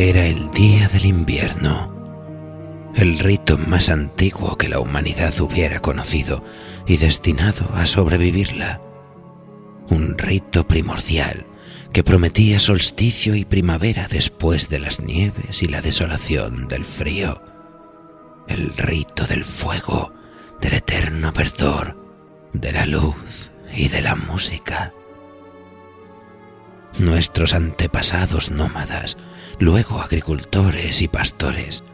Era el día del invierno, el rito más antiguo que la humanidad hubiera conocido y destinado a sobrevivirla. Un rito primordial que prometía solsticio y primavera después de las nieves y la desolación del frío. El rito del fuego, del eterno verdor, de la luz y de la música. Nuestros antepasados nómadas luego agricultores y pastores,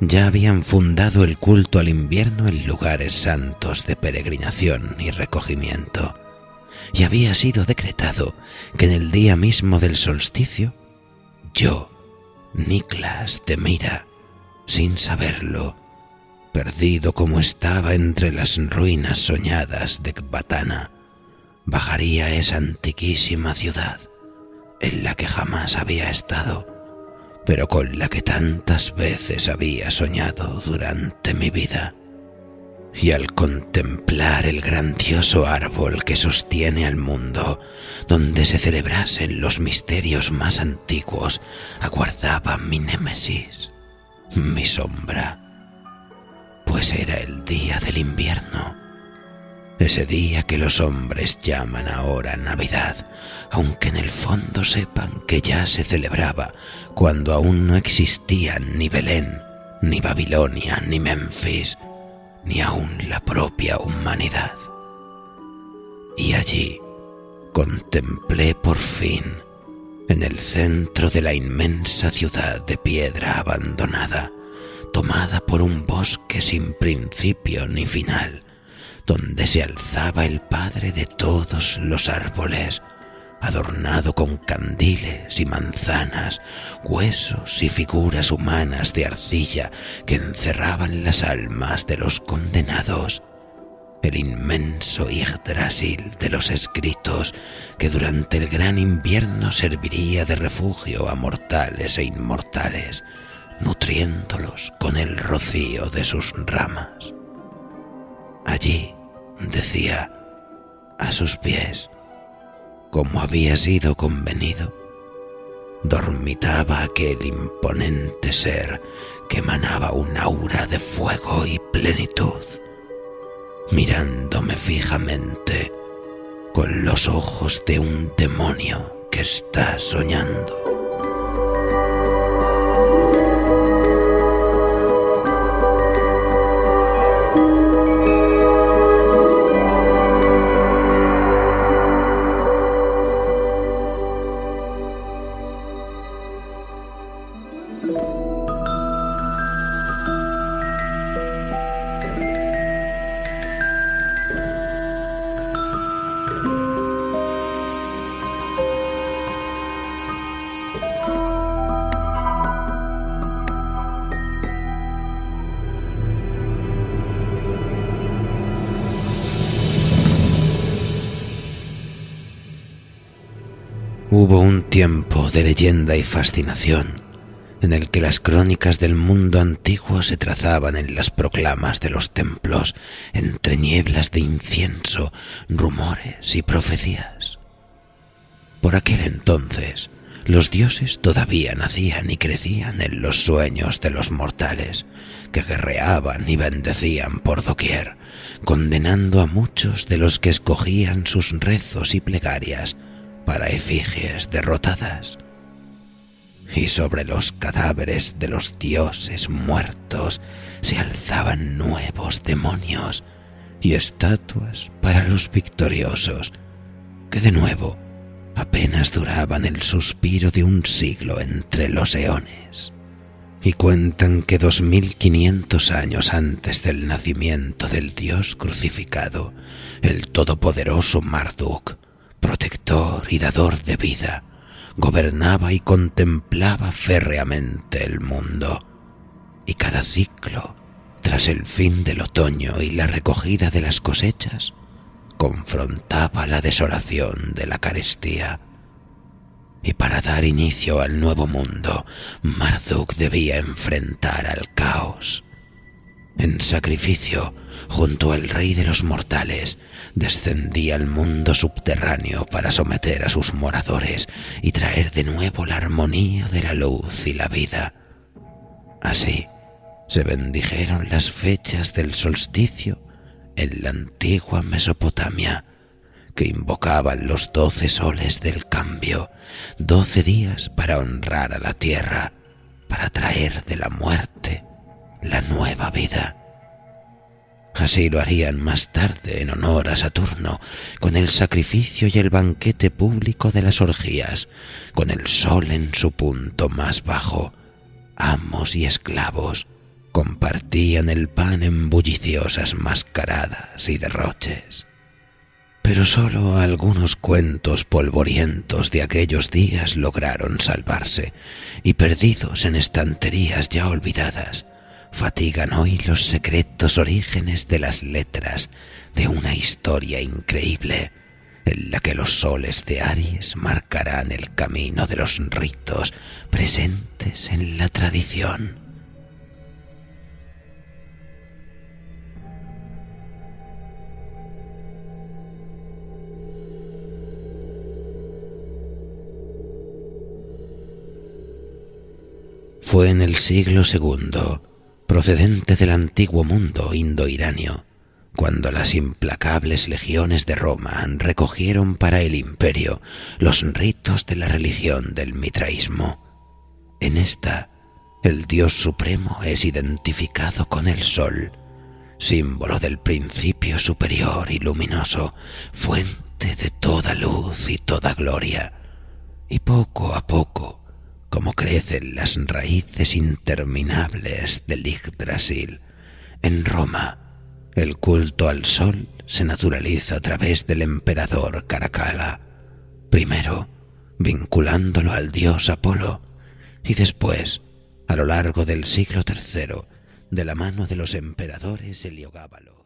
ya habían fundado el culto al invierno en lugares santos de peregrinación y recogimiento, y había sido decretado que en el día mismo del solsticio, yo, Niklas de Mira, sin saberlo, perdido como estaba entre las ruinas soñadas de Kbatana, bajaría a esa antiquísima ciudad en la que jamás había estado pero con la que tantas veces había soñado durante mi vida. Y al contemplar el grandioso árbol que sostiene al mundo, donde se celebrasen los misterios más antiguos, aguardaba mi némesis, mi sombra, pues era el día del invierno ese día que los hombres llaman ahora Navidad, aunque en el fondo sepan que ya se celebraba cuando aún no existían ni Belén, ni Babilonia, ni Memphis, ni aún la propia humanidad. Y allí contemplé por fin, en el centro de la inmensa ciudad de piedra abandonada, tomada por un bosque sin principio ni final, donde se alzaba el Padre de todos los árboles, adornado con candiles y manzanas, huesos y figuras humanas de arcilla que encerraban las almas de los condenados, el inmenso Yggdrasil de los escritos que durante el gran invierno serviría de refugio a mortales e inmortales, nutriéndolos con el rocío de sus ramas. Allí, decía, a sus pies, como había sido convenido, dormitaba aquel imponente ser que emanaba un aura de fuego y plenitud, mirándome fijamente con los ojos de un demonio que está soñando. Hubo un tiempo de leyenda y fascinación en el que las crónicas del mundo antiguo se trazaban en las proclamas de los templos entre nieblas de incienso, rumores y profecías. Por aquel entonces, los dioses todavía nacían y crecían en los sueños de los mortales, que guerreaban y bendecían por doquier, condenando a muchos de los que escogían sus rezos y plegarias para efigies derrotadas. Y sobre los cadáveres de los dioses muertos se alzaban nuevos demonios y estatuas para los victoriosos, que de nuevo apenas duraban el suspiro de un siglo entre los eones. Y cuentan que dos mil quinientos años antes del nacimiento del Dios crucificado, el todopoderoso Marduk protector y dador de vida, gobernaba y contemplaba férreamente el mundo. Y cada ciclo, tras el fin del otoño y la recogida de las cosechas, confrontaba la desolación de la carestía. Y para dar inicio al nuevo mundo, Marduk debía enfrentar al caos. En sacrificio, junto al rey de los mortales, descendía al mundo subterráneo para someter a sus moradores y traer de nuevo la armonía de la luz y la vida. Así se bendijeron las fechas del solsticio en la antigua Mesopotamia, que invocaban los doce soles del cambio, doce días para honrar a la tierra, para traer de la muerte la nueva vida. Así lo harían más tarde en honor a Saturno, con el sacrificio y el banquete público de las orgías, con el sol en su punto más bajo. Amos y esclavos compartían el pan en bulliciosas mascaradas y derroches. Pero sólo algunos cuentos polvorientos de aquellos días lograron salvarse, y perdidos en estanterías ya olvidadas, fatigan hoy los secretos orígenes de las letras de una historia increíble en la que los soles de Aries marcarán el camino de los ritos presentes en la tradición. Fue en el siglo segundo procedente del antiguo mundo indo-iranio, cuando las implacables legiones de Roma recogieron para el imperio los ritos de la religión del mitraísmo. En esta, el Dios Supremo es identificado con el Sol, símbolo del principio superior y luminoso, fuente de toda luz y toda gloria. Y poco a poco, crecen las raíces interminables del Yggdrasil. En Roma, el culto al sol se naturaliza a través del emperador Caracalla, primero vinculándolo al dios Apolo y después, a lo largo del siglo III, de la mano de los emperadores Heliogábalo.